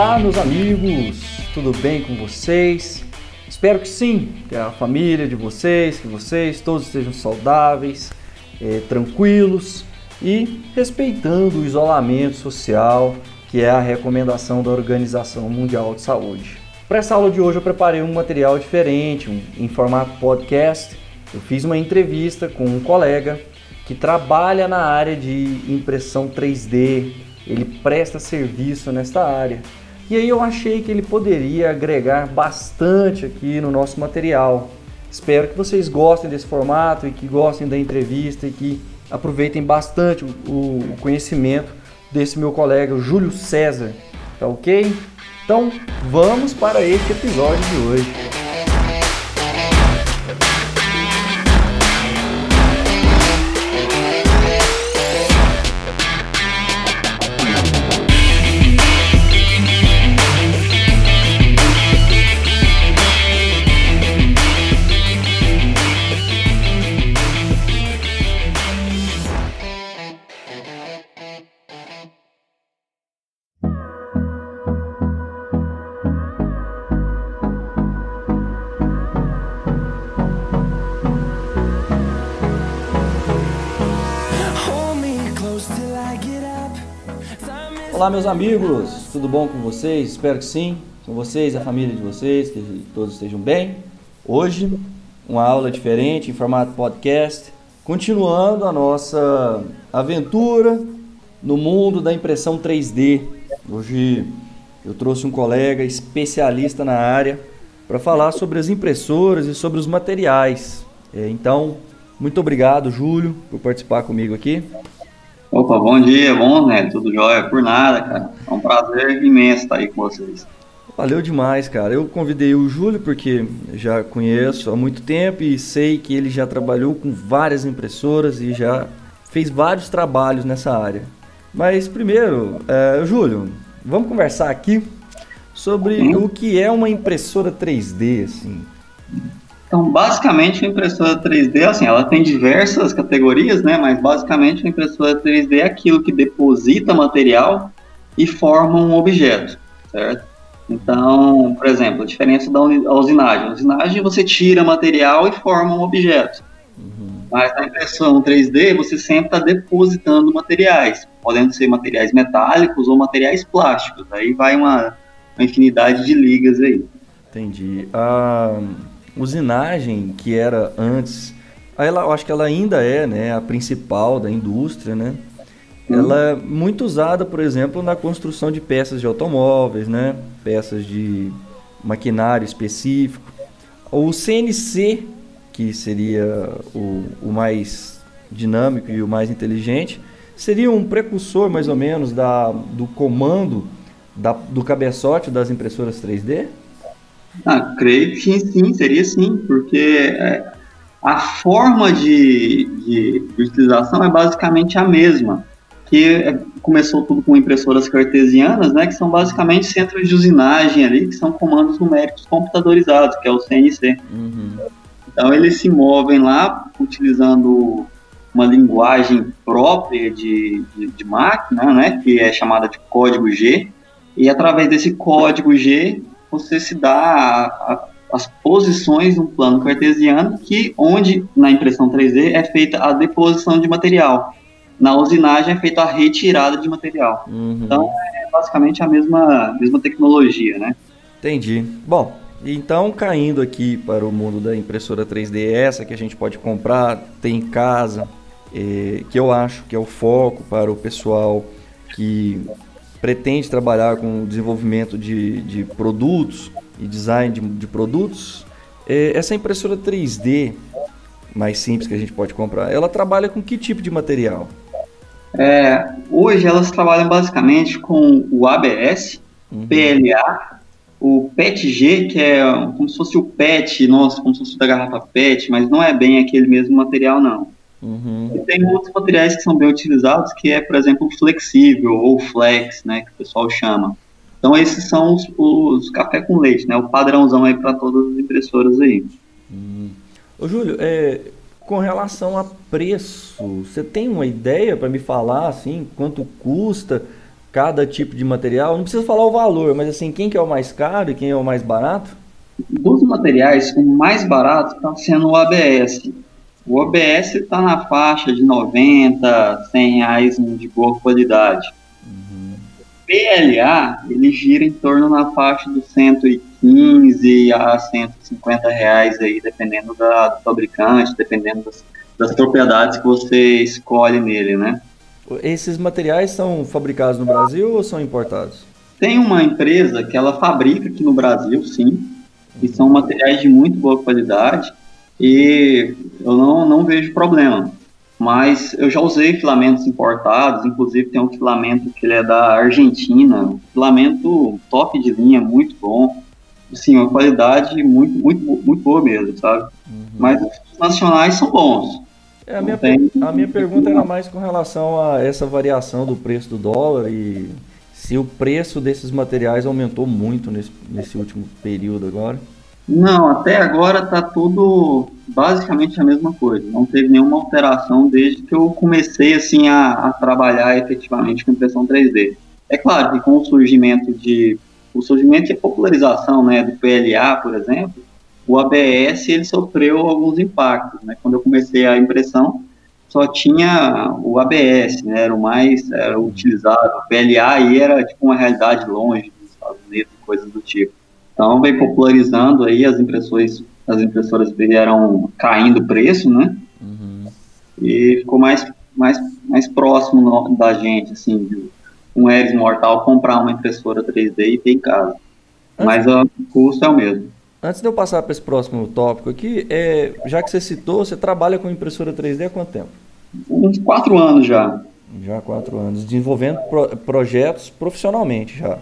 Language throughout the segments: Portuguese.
Olá, meus amigos, tudo bem com vocês? Espero que sim, que a família de vocês, que vocês todos estejam saudáveis, eh, tranquilos e respeitando o isolamento social, que é a recomendação da Organização Mundial de Saúde. Para essa aula de hoje eu preparei um material diferente, um, em formato podcast. Eu fiz uma entrevista com um colega que trabalha na área de impressão 3D, ele presta serviço nesta área. E aí eu achei que ele poderia agregar bastante aqui no nosso material. Espero que vocês gostem desse formato e que gostem da entrevista e que aproveitem bastante o, conhecimento desse meu colega, Júlio César. Tá ok? Então vamos para este episódio de hoje. Olá, meus amigos, tudo bom com vocês? Espero que sim, com vocês, a família de vocês, que todos estejam bem. Hoje, uma aula diferente em formato podcast, continuando a nossa aventura no mundo da impressão 3D. Hoje eu trouxe um colega especialista na área para falar sobre as impressoras e sobre os materiais. É, então, muito obrigado, Júlio, por participar comigo aqui. Opa, bom dia, bom, né? Tudo jóia? Por nada, cara. É um prazer imenso estar aí com vocês. Valeu demais, cara. Eu convidei o Júlio porque já conheço há muito tempo e sei que ele já trabalhou com várias impressoras e já fez vários trabalhos nessa área. Mas primeiro, é, Júlio, vamos conversar aqui sobre hum. o que é uma impressora 3D, assim. Então, basicamente, a impressora 3D, assim, ela tem diversas categorias, né? Mas basicamente a impressora 3D é aquilo que deposita material e forma um objeto, certo? Então, por exemplo, a diferença da usinagem. A usinagem você tira material e forma um objeto. Uhum. Mas na impressão 3D você sempre está depositando materiais, podendo ser materiais metálicos ou materiais plásticos. Aí vai uma, uma infinidade de ligas aí. Entendi. Ah, usinagem, que era antes, ela, eu acho que ela ainda é né, a principal da indústria, né? Ela é muito usada, por exemplo, na construção de peças de automóveis, né? Peças de maquinário específico. O CNC, que seria o, o mais dinâmico e o mais inteligente, seria um precursor, mais ou menos, da, do comando da, do cabeçote das impressoras 3D? Ah, creio que sim, seria sim, porque é, a forma de, de, de, utilização é basicamente a mesma, que é, começou tudo com impressoras cartesianas, né, que são basicamente centros de usinagem ali, que são comandos numéricos computadorizados, que é o CNC. Uhum. Então eles se movem lá utilizando uma linguagem própria de, de, de máquina, né, que é chamada de código G, e através desse código G você se dá a, a, as posições no plano cartesiano, que onde na impressão 3D é feita a deposição de material. Na usinagem é feita a retirada de material. Uhum. Então é basicamente a mesma, mesma tecnologia, né? Entendi. Bom, então caindo aqui para o mundo da impressora 3D, essa que a gente pode comprar, tem em casa, é, que eu acho que é o foco para o pessoal que pretende trabalhar com o desenvolvimento de, de produtos e design de, de produtos, é, essa impressora 3D mais simples que a gente pode comprar, ela trabalha com que tipo de material? É, hoje elas trabalham basicamente com o ABS, uhum. PLA, o PETG, que é como se fosse o PET, nossa, como se fosse da garrafa PET, mas não é bem aquele mesmo material não. Uhum. E tem outros materiais que são bem utilizados, que é, por exemplo, flexível ou flex, né, que o pessoal chama. Então esses são os, os café com leite, né, o padrãozão aí para todas as impressoras aí. Uhum. Ô Júlio, é, com relação a preço, você tem uma ideia para me falar assim, quanto custa cada tipo de material? Não precisa falar o valor, mas assim, quem que é o mais caro e quem é o mais barato? Dos materiais, o mais barato está sendo o ABS. O ABS está na faixa de 90, 100 reais de boa qualidade. Uhum. O PLA, ele gira em torno na faixa dos 115 a 150 reais aí, dependendo da, do fabricante, dependendo das, das propriedades que você escolhe nele, né? Esses materiais são fabricados no Brasil ou são importados? Tem uma empresa que ela fabrica aqui no Brasil, sim, e são materiais de muito boa qualidade e eu não, não vejo problema. Mas eu já usei filamentos importados, inclusive tem um filamento que ele é da Argentina, um filamento top de linha, muito bom. Assim, uma qualidade muito, muito, muito boa mesmo, sabe? Uhum. Mas os nacionais são bons. É, a, minha, a minha pergunta era mais com relação a essa variação do preço do dólar e se o preço desses materiais aumentou muito nesse, nesse último período agora. Não, até agora está tudo basicamente a mesma coisa. Não teve nenhuma alteração desde que eu comecei assim a, a trabalhar efetivamente com impressão 3D. É claro que com o surgimento de o surgimento e a popularização, né, do PLA, por exemplo, o ABS ele sofreu alguns impactos, né? Quando eu comecei a impressão, só tinha o ABS, né? Era o mais era utilizado. O PLA aí era tipo uma realidade longe dos Estados Unidos, coisas do tipo. Então veio popularizando aí as impressões, as impressoras vieram caindo o preço, né? Uhum. E ficou mais mais mais próximo da gente, assim, de um Eris mortal comprar uma impressora 3D e ter em casa. Mas o custo é o mesmo. Antes de eu passar para esse próximo tópico aqui, é, já que você citou, você trabalha com impressora 3D há quanto tempo? Uns quatro anos já. Já há quatro anos. Desenvolvendo pro, projetos profissionalmente já.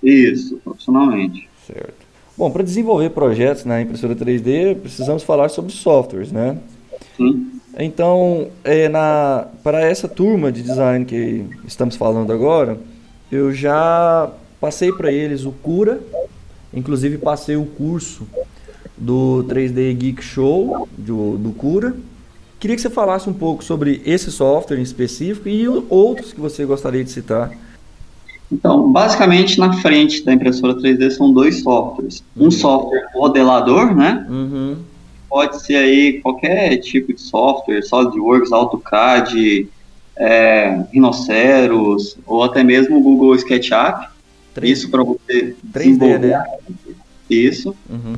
Isso, profissionalmente. Certo. Bom, para desenvolver projetos na impressora 3D, precisamos falar sobre softwares, né? Sim. Então, é, na, para essa turma de design que estamos falando agora, eu já passei para eles o Cura, Inclusive passei o curso do 3D Geek Show do, do Cura. Queria que você falasse um pouco sobre esse software em específico e outros que você gostaria de citar. Então, basicamente, na frente da impressora 3D são dois softwares. Um uhum. software modelador, né? Uhum. Pode ser aí qualquer tipo de software, SolidWorks, AutoCAD, é, Rhinoceros, ou até mesmo o Google SketchUp. 3... Isso para você 3D, né? Isso. Uhum.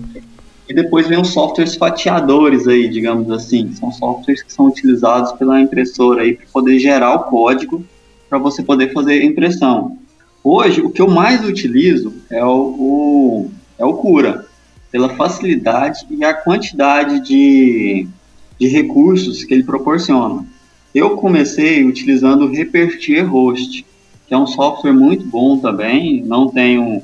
E depois vem os softwares fatiadores aí, digamos assim. São softwares que são utilizados pela impressora aí para poder gerar o código para você poder fazer a impressão. Hoje, o que eu mais utilizo é o, o, é o Cura, pela facilidade e a quantidade de, de recursos que ele proporciona. Eu comecei utilizando o Repertier Host, que é um software muito bom também, não tenho,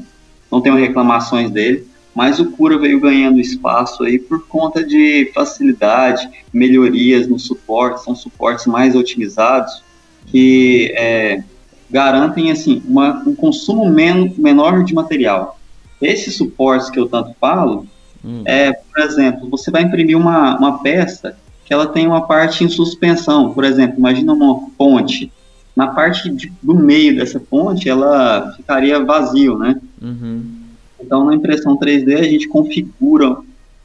não tenho reclamações dele, mas o Cura veio ganhando espaço aí por conta de facilidade, melhorias no suporte, são suportes mais otimizados que é, garantem assim uma, um consumo men menor de material. Esses suportes que eu tanto falo, hum. é, por exemplo, você vai imprimir uma, uma peça que ela tem uma parte em suspensão, por exemplo, imagina uma ponte, na parte de, do meio dessa ponte, ela ficaria vazio, né? Uhum. Então, na impressão 3D, a gente configura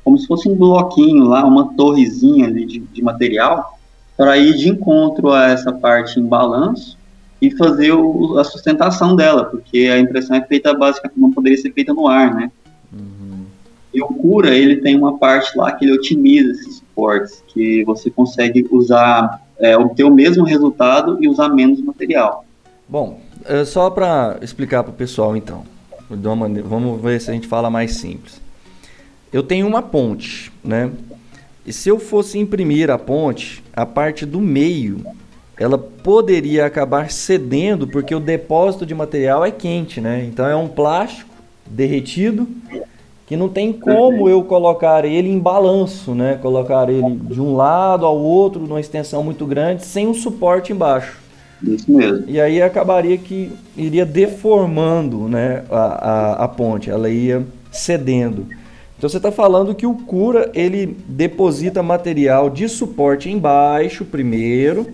como se fosse um bloquinho lá, uma torrezinha ali de, de material, para ir de encontro a essa parte em balanço e fazer o, a sustentação dela, porque a impressão é feita basicamente, não poderia ser feita no ar, né? Uhum. E o Cura, ele tem uma parte lá que ele otimiza esses suportes, que você consegue usar é, obter o mesmo resultado e usar menos material. Bom, é só para explicar para o pessoal então, maneira, vamos ver se a gente fala mais simples. Eu tenho uma ponte, né? E se eu fosse imprimir a ponte, a parte do meio, ela poderia acabar cedendo porque o depósito de material é quente, né? Então é um plástico derretido que não tem como eu colocar ele em balanço, né? Colocar ele de um lado ao outro numa extensão muito grande sem um suporte embaixo. Isso mesmo. E aí acabaria que iria deformando, né, a, a, a ponte, ela ia cedendo. Então você está falando que o cura ele deposita material de suporte embaixo primeiro,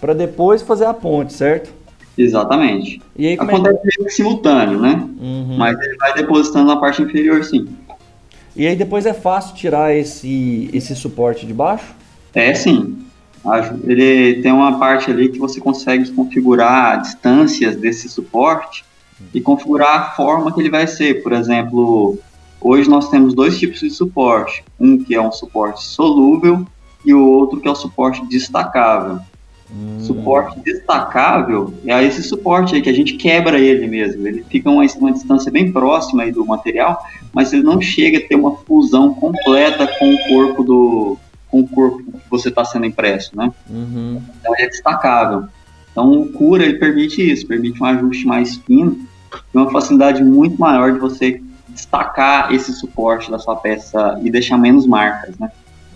para depois fazer a ponte, certo? Exatamente. E aí, é Acontece meio que simultâneo, né? Uhum. Mas ele vai depositando na parte inferior, sim. E aí depois é fácil tirar esse, esse suporte de baixo? É sim. Ele tem uma parte ali que você consegue configurar distâncias desse suporte e configurar a forma que ele vai ser. Por exemplo, hoje nós temos dois tipos de suporte. Um que é um suporte solúvel e o outro que é o suporte destacável. Suporte destacável é esse suporte aí que a gente quebra ele mesmo. Ele fica uma, uma distância bem próxima aí do material, mas ele não chega a ter uma fusão completa com o corpo do com o corpo que você está sendo impresso, né? Uhum. Então ele é destacável. Então o cura ele permite isso, permite um ajuste mais fino e uma facilidade muito maior de você destacar esse suporte da sua peça e deixar menos marcas, né?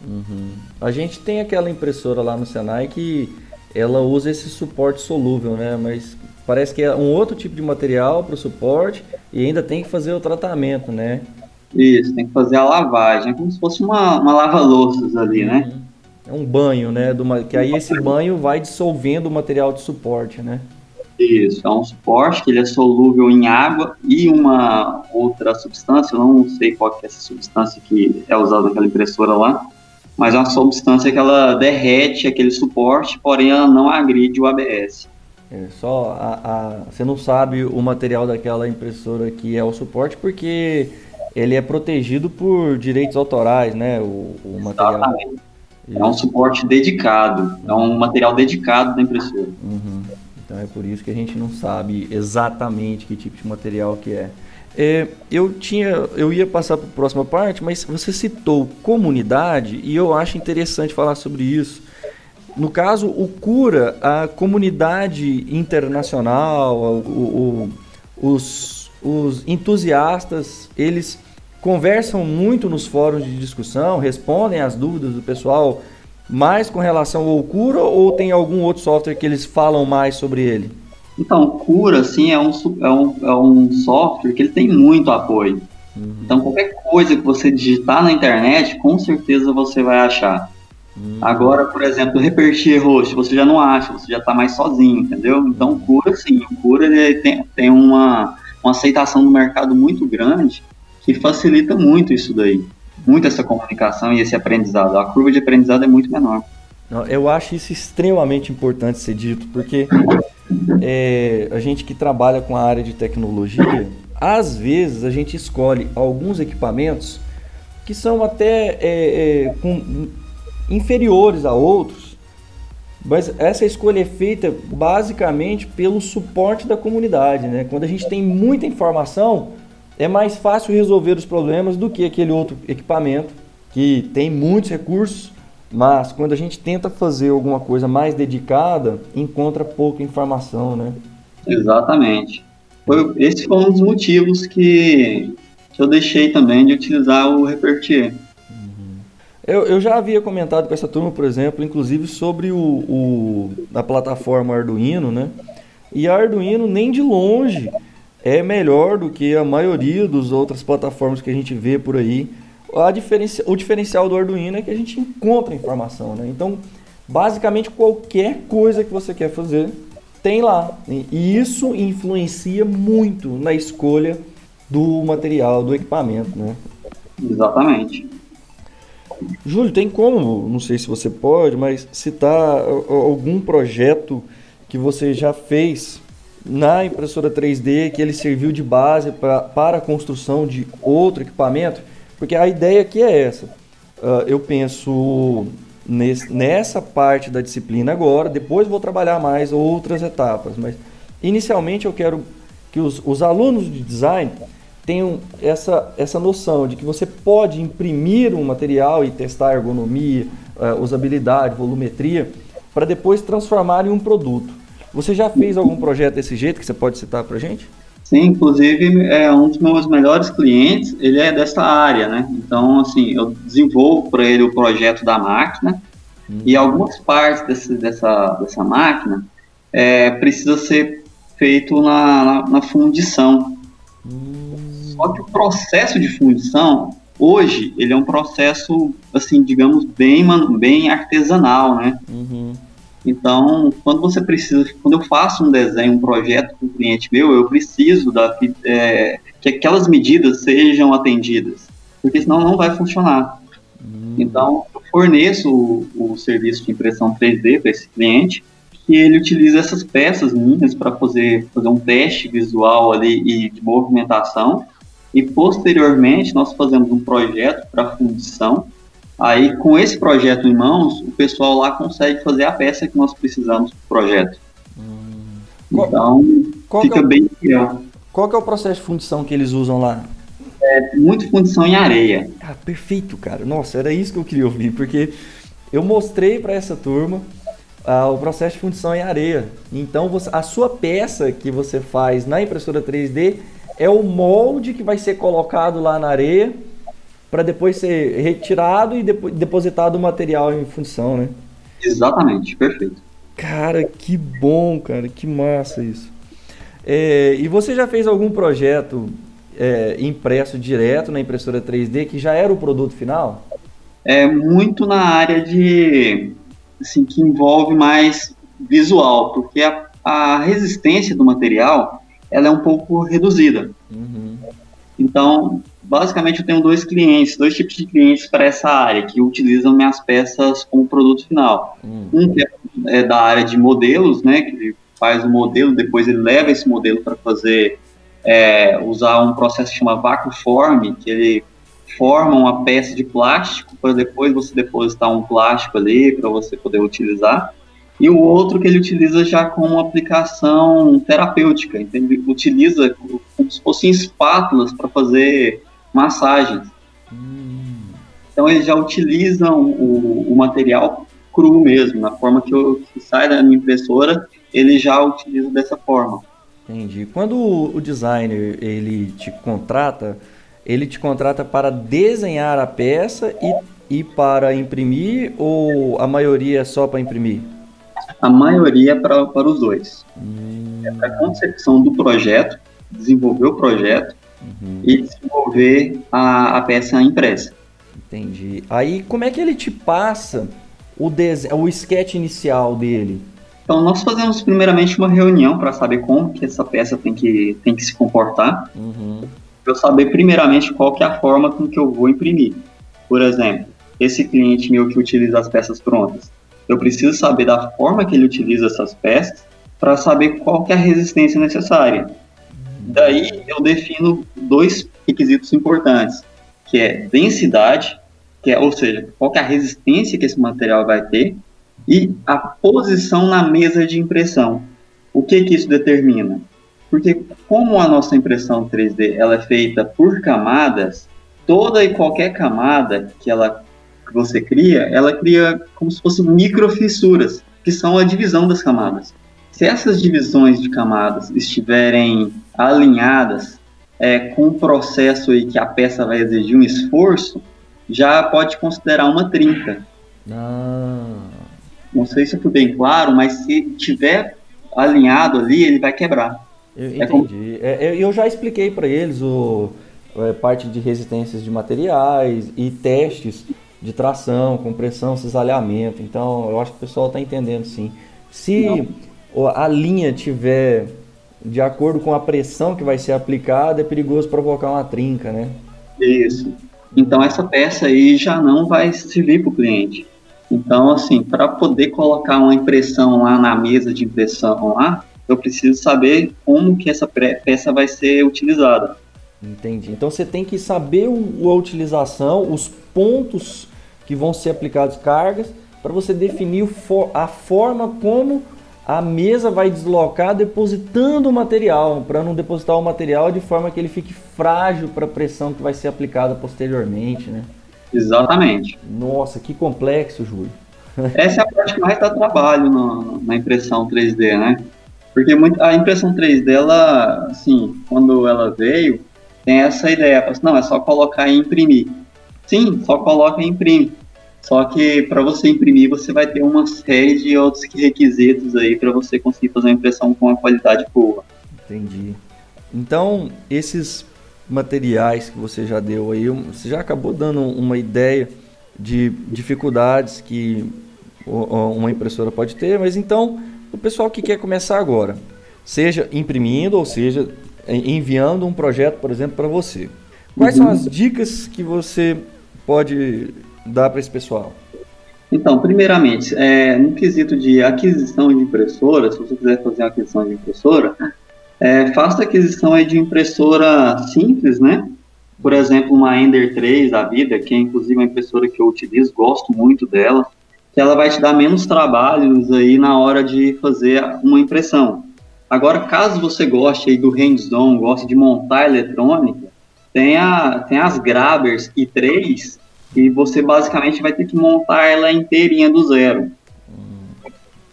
Uhum. A gente tem aquela impressora lá no Senai que ela usa esse suporte solúvel, né? Mas parece que é um outro tipo de material para o suporte e ainda tem que fazer o tratamento, né? Isso, tem que fazer a lavagem, é como se fosse uma, uma lava-louças ali, né? Uhum. É um banho, né? do que aí esse banho vai dissolvendo o material de suporte, né? Isso, é um suporte que ele é solúvel em água e uma outra substância, eu não sei qual que é essa substância que é usada naquela impressora lá, mas é uma substância que ela derrete aquele suporte, porém ela não agride o ABS. É só a, a- você não sabe o material daquela impressora que é o suporte porque ele é protegido por direitos autorais, né? O, o material. Exatamente. É um suporte dedicado, é um material dedicado da impressora. Uhum. Então é por isso que a gente não sabe exatamente que tipo de material que é. É, eu tinha, eu ia passar para a próxima parte, mas você citou comunidade e eu acho interessante falar sobre isso. No caso, o Cura, a comunidade internacional, o- o- os, os entusiastas, eles conversam muito nos fóruns de discussão, respondem às dúvidas do pessoal mais com relação ao Cura ou tem algum outro software que eles falam mais sobre ele? Então, o Cura, assim, é um, é, um, é um software que ele tem muito apoio. Então, qualquer coisa que você digitar na internet, com certeza você vai achar. Agora, por exemplo, Repertir Host, você já não acha, você já está mais sozinho, entendeu? Então, o Cura, sim, o Cura ele tem, tem uma, uma aceitação no mercado muito grande que facilita muito isso daí. Muito essa comunicação e esse aprendizado. A curva de aprendizado é muito menor. Eu acho isso extremamente importante ser dito, porque é, a gente que trabalha com a área de tecnologia, às vezes a gente escolhe alguns equipamentos que são até é, é, com- inferiores a outros, mas essa escolha é feita basicamente pelo suporte da comunidade. Né? Quando a gente tem muita informação, é mais fácil resolver os problemas do que aquele outro equipamento que tem muitos recursos, mas quando a gente tenta fazer alguma coisa mais dedicada, encontra pouca informação, né? Exatamente. Foi, esse foi um dos motivos que, que eu deixei também de utilizar o Repertir. Eu, eu já havia comentado com essa turma, por exemplo, inclusive sobre o, o- a plataforma Arduino, né? E a Arduino nem de longe é melhor do que a maioria das outras plataformas que a gente vê por aí. A diferenci- o diferencial do Arduino é que a gente encontra informação, né? Então, basicamente qualquer coisa que você quer fazer tem lá. E isso influencia muito na escolha do material, do equipamento, né? Exatamente. Júlio, tem como, não sei se você pode, mas citar algum projeto que você já fez na impressora 3D que ele serviu de base pra, para a construção de outro equipamento? Porque a ideia aqui é essa. Ah, eu penso nesse- nessa parte da disciplina agora, depois vou trabalhar mais outras etapas, mas inicialmente eu quero que os, os alunos de design tenham essa, essa noção de que você pode imprimir um material e testar ergonomia, eh, usabilidade, volumetria, para depois transformar em um produto. Você já fez algum projeto desse jeito que você pode citar para gente? Sim, inclusive é um dos meus melhores clientes, ele é dessa área, né? Então, assim, eu desenvolvo para ele o projeto da máquina e algumas partes desse, dessa, dessa máquina é, precisa ser feito na, na, na fundição. Só que o processo de fundição, hoje, ele é um processo, assim, digamos, bem, bem artesanal, né? Uhum. Então, quando você precisa, quando eu faço um desenho, um projeto com um cliente meu, eu preciso da, é, que aquelas medidas sejam atendidas, porque senão não vai funcionar. Hum. Então, eu forneço o, o serviço de impressão 3D para esse cliente, que ele utiliza essas peças minhas para fazer, fazer um teste visual ali e de movimentação, e posteriormente nós fazemos um projeto para fundição, Aí, com esse projeto em mãos, o pessoal lá consegue fazer a peça que nós precisamos para o projeto. Hum. Então, qual, fica é bem fiel. Qual é o processo de fundição que eles usam lá? É muito fundição em areia. Ah, perfeito, cara. Nossa, era isso que eu queria ouvir, porque eu mostrei para essa turma ah, o processo de fundição em areia. Então, você, a sua peça que você faz na impressora 3D é o molde que vai ser colocado lá na areia para depois ser retirado e depositado o material em função, né? Exatamente, perfeito. Cara, que bom, cara, que massa isso. É, e você já fez algum projeto é, impresso direto na impressora 3D que já era o produto final? É muito na área de, assim, que envolve mais visual, porque a, a resistência do material ela é um pouco reduzida. Uhum. Então, basicamente eu tenho dois clientes, dois tipos de clientes para essa área que utilizam minhas peças como produto final. Hum. Um que é, é, da área de modelos, né, que ele faz o modelo, depois ele leva esse modelo para fazer é, usar um processo que chama vácuo form, que ele forma uma peça de plástico para depois você depositar um plástico ali para você poder utilizar. E o outro que ele utiliza já como aplicação terapêutica, então ele utiliza como se fossem espátulas para fazer massagens. Hum. Então eles já utilizam o, o, material cru mesmo, na forma que, eu, que sai da minha impressora, ele já utiliza dessa forma. Entendi. Quando o designer ele te contrata, ele te contrata para desenhar a peça e, e para imprimir ou a maioria é só para imprimir? A maioria é para, para os dois. Hum. É para a concepção do projeto, desenvolver o projeto uhum. e desenvolver a, a peça impressa. Entendi. Aí como é que ele te passa o, o sketch inicial dele? Então nós fazemos primeiramente uma reunião para saber como que essa peça tem que, tem que se comportar. Uhum. Eu saber primeiramente qual que é a forma com que eu vou imprimir. Por exemplo, esse cliente meu que utiliza as peças prontas, eu preciso saber da forma que ele utiliza essas peças para saber qual que é a resistência necessária. Daí eu defino dois requisitos importantes, que é densidade, que é, ou seja, qual é a resistência que esse material vai ter, e a posição na mesa de impressão. O que, que isso determina? Porque como a nossa impressão 3D ela é feita por camadas, toda e qualquer camada que ela que você cria, ela cria como se fossem microfissuras, que são a divisão das camadas. Se essas divisões de camadas estiverem alinhadas é, com o processo aí que a peça vai exigir um esforço, já pode considerar uma trinca. Ah. Não sei se foi bem claro, mas se tiver alinhado ali, ele vai quebrar. Eu é entendi. Como... É, eu já expliquei para eles o é, parte de resistências de materiais e testes de tração, compressão, cisalhamento. Então, eu acho que o pessoal está entendendo sim. Se Não a linha tiver de acordo com a pressão que vai ser aplicada, é perigoso provocar uma trinca, né? Isso. Então essa peça aí já não vai servir para o cliente. Então, assim, para poder colocar uma impressão lá na mesa de impressão lá, eu preciso saber como que essa peça vai ser utilizada. Entendi. Então você tem que saber o, a utilização, os pontos que vão ser aplicados cargas, para você definir a forma como a mesa vai deslocar depositando o material, para não depositar o material de forma que ele fique frágil para a pressão que vai ser aplicada posteriormente, né? Exatamente. Nossa, que complexo, Júlio. Essa é a parte que mais dá trabalho no, na impressão 3D, né? Porque muito, a impressão 3D, ela, assim, quando ela veio, tem essa ideia, assim, não, é só colocar e imprimir. Sim, só coloca e imprime. Só que para você imprimir, você vai ter uma série de outros requisitos aí para você conseguir fazer uma impressão com uma qualidade boa. Entendi. Então, esses materiais que você já deu aí, você já acabou dando uma ideia de dificuldades que uma impressora pode ter, mas então o pessoal que quer começar agora, seja imprimindo ou seja enviando um projeto, por exemplo, para você. Quais uhum. são as dicas que você pode dar para esse pessoal? Então, primeiramente, é, no quesito de aquisição de impressora, se você quiser fazer uma aquisição de impressora, é, faça aquisição de impressora simples, né? Por exemplo, uma Ender 3 da vida, que é inclusive uma impressora que eu utilizo, gosto muito dela, que ela vai te dar menos trabalhos aí na hora de fazer uma impressão. Agora, caso você goste aí do hands-on, goste de montar eletrônica, tem, a, tem as Grabers i3, e você basicamente vai ter que montar ela inteirinha do zero.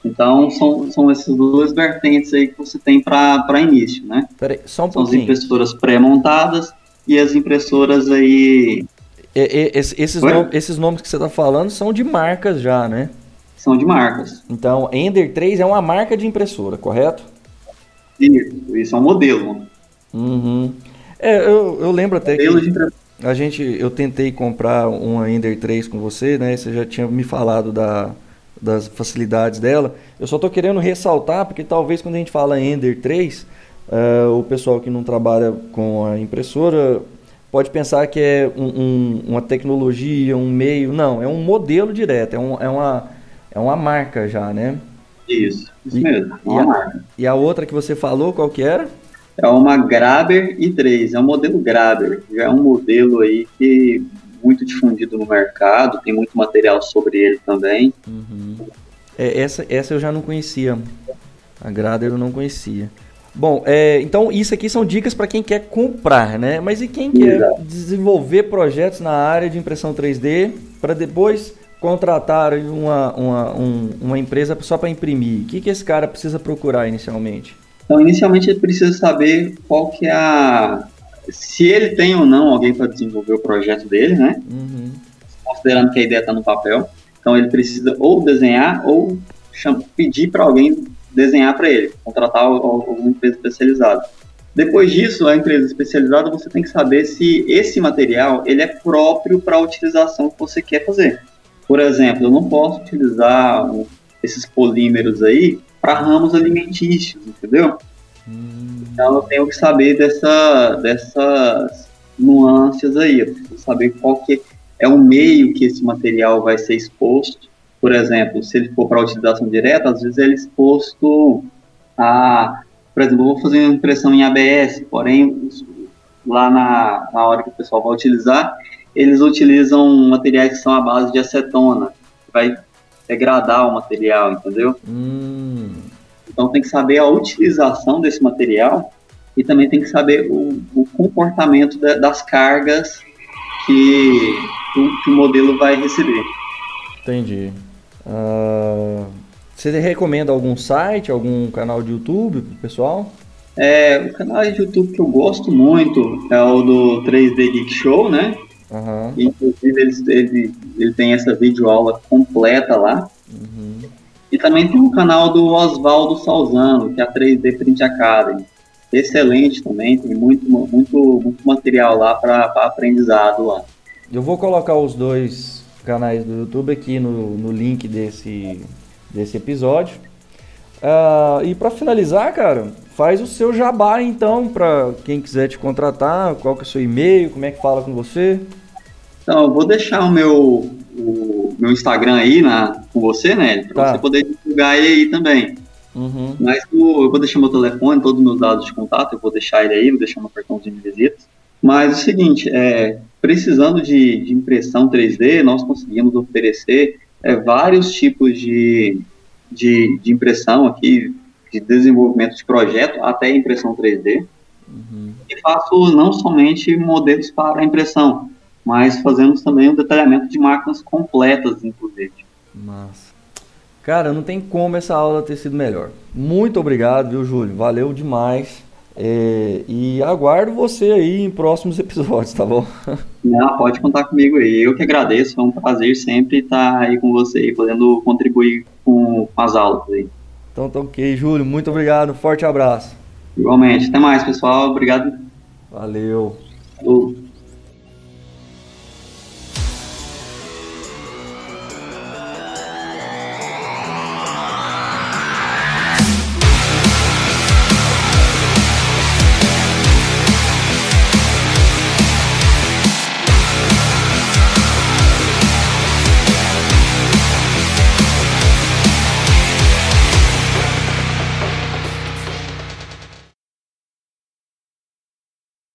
Então, são, são essas duas vertentes aí que você tem para início, né? Peraí, só um são as impressoras pré-montadas e as impressoras aí... É, é, esses, nom esses nomes que você está falando são de marcas já, né? São de marcas. Então, Ender 3 é uma marca de impressora, correto? Isso, isso é um modelo. Uhum. É, eu, eu lembro até modelo que... De a gente, eu tentei comprar uma Ender 3 com você, né? Você já tinha me falado da, das facilidades dela. Eu só estou querendo ressaltar, porque talvez quando a gente fala Ender 3, uh, eh, o pessoal que não trabalha com a impressora pode pensar que é um, um, uma tecnologia, um meio. Não, é um modelo direto, é, um, é, uma, é uma marca já, né? Isso, isso e, mesmo, é uma e marca. A, e a outra que você falou, qual que era? É uma Graber i3, é um modelo Graber, já é um modelo aí que muito difundido no mercado, tem muito material sobre ele também. Uhum. É, essa, essa eu já não conhecia, a Graber eu não conhecia. Bom, é, então isso aqui são dicas para quem quer comprar, né? Mas e quem quer Exato. desenvolver projetos na área de impressão 3D para depois contratar uma, uma, um, uma empresa só para imprimir? O que, que esse cara precisa procurar inicialmente? Então, inicialmente, ele precisa saber qual que é a... Se ele tem ou não alguém para desenvolver o projeto dele, né? Uhum. Considerando que a ideia está no papel. Então, ele precisa ou desenhar ou pedir para alguém desenhar para ele, contratar alguma empresa especializada. Depois disso, a empresa especializada, você tem que saber se esse material ele é próprio para a utilização que você quer fazer. Por exemplo, eu não posso utilizar esses polímeros aí para ramos alimentícios, entendeu? Hum. Então eu tenho que saber dessa, dessas nuances aí, eu preciso saber qual que é o meio que esse material vai ser exposto. Por exemplo, se ele for para utilização direta, às vezes ele é exposto a, por exemplo, eu vou fazer uma impressão em ABS, porém lá na, na hora que o pessoal vai utilizar, eles utilizam materiais que são à base de acetona, que vai degradar o material, entendeu? Hum. Então tem que saber a utilização desse material e também tem que saber o, o comportamento de, das cargas que, que, o modelo vai receber. Entendi. Uh, você recomenda algum site, algum canal de YouTube pro pessoal? É, o canal de YouTube que eu gosto muito é o do 3D Geek Show, né? Uhum. Inclusive, ele, ele, ele tem essa videoaula completa lá. Uhum. E também tem o canal do Oswaldo Salzano, que é a 3D Print Academy. Excelente também, tem muito, muito, muito material lá para aprendizado lá. Eu vou colocar os dois canais do YouTube aqui no, no link desse, desse episódio. Uh, e para finalizar, cara, faz o seu jabá então para quem quiser te contratar, qual que é o seu e-mail, como é que fala com você. Então, eu vou deixar o meu, o meu Instagram aí na, com você, né? Para tá. você poder divulgar ele aí também. Uhum. Mas eu vou deixar meu telefone, todos os meus dados de contato, eu vou deixar ele aí, vou deixar meu cartãozinho de visita. Mas é o seguinte, é, precisando de, de impressão 3D, nós conseguimos oferecer é, vários tipos de, de, de, impressão aqui, de desenvolvimento de projeto até impressão 3D. Uhum. E faço não somente modelos para impressão, mas fazemos também o um detalhamento de máquinas completas, inclusive. Massa. Cara, não tem como essa aula ter sido melhor. Muito obrigado, viu, Júlio? Valeu demais. É, e aguardo você aí em próximos episódios, tá bom? Não, pode contar comigo aí. Eu que agradeço, é um prazer sempre estar aí com você aí, podendo contribuir com, com as aulas aí. Então tá ok, Júlio. Muito obrigado. Forte abraço. Igualmente. Até mais, pessoal. Obrigado. Valeu.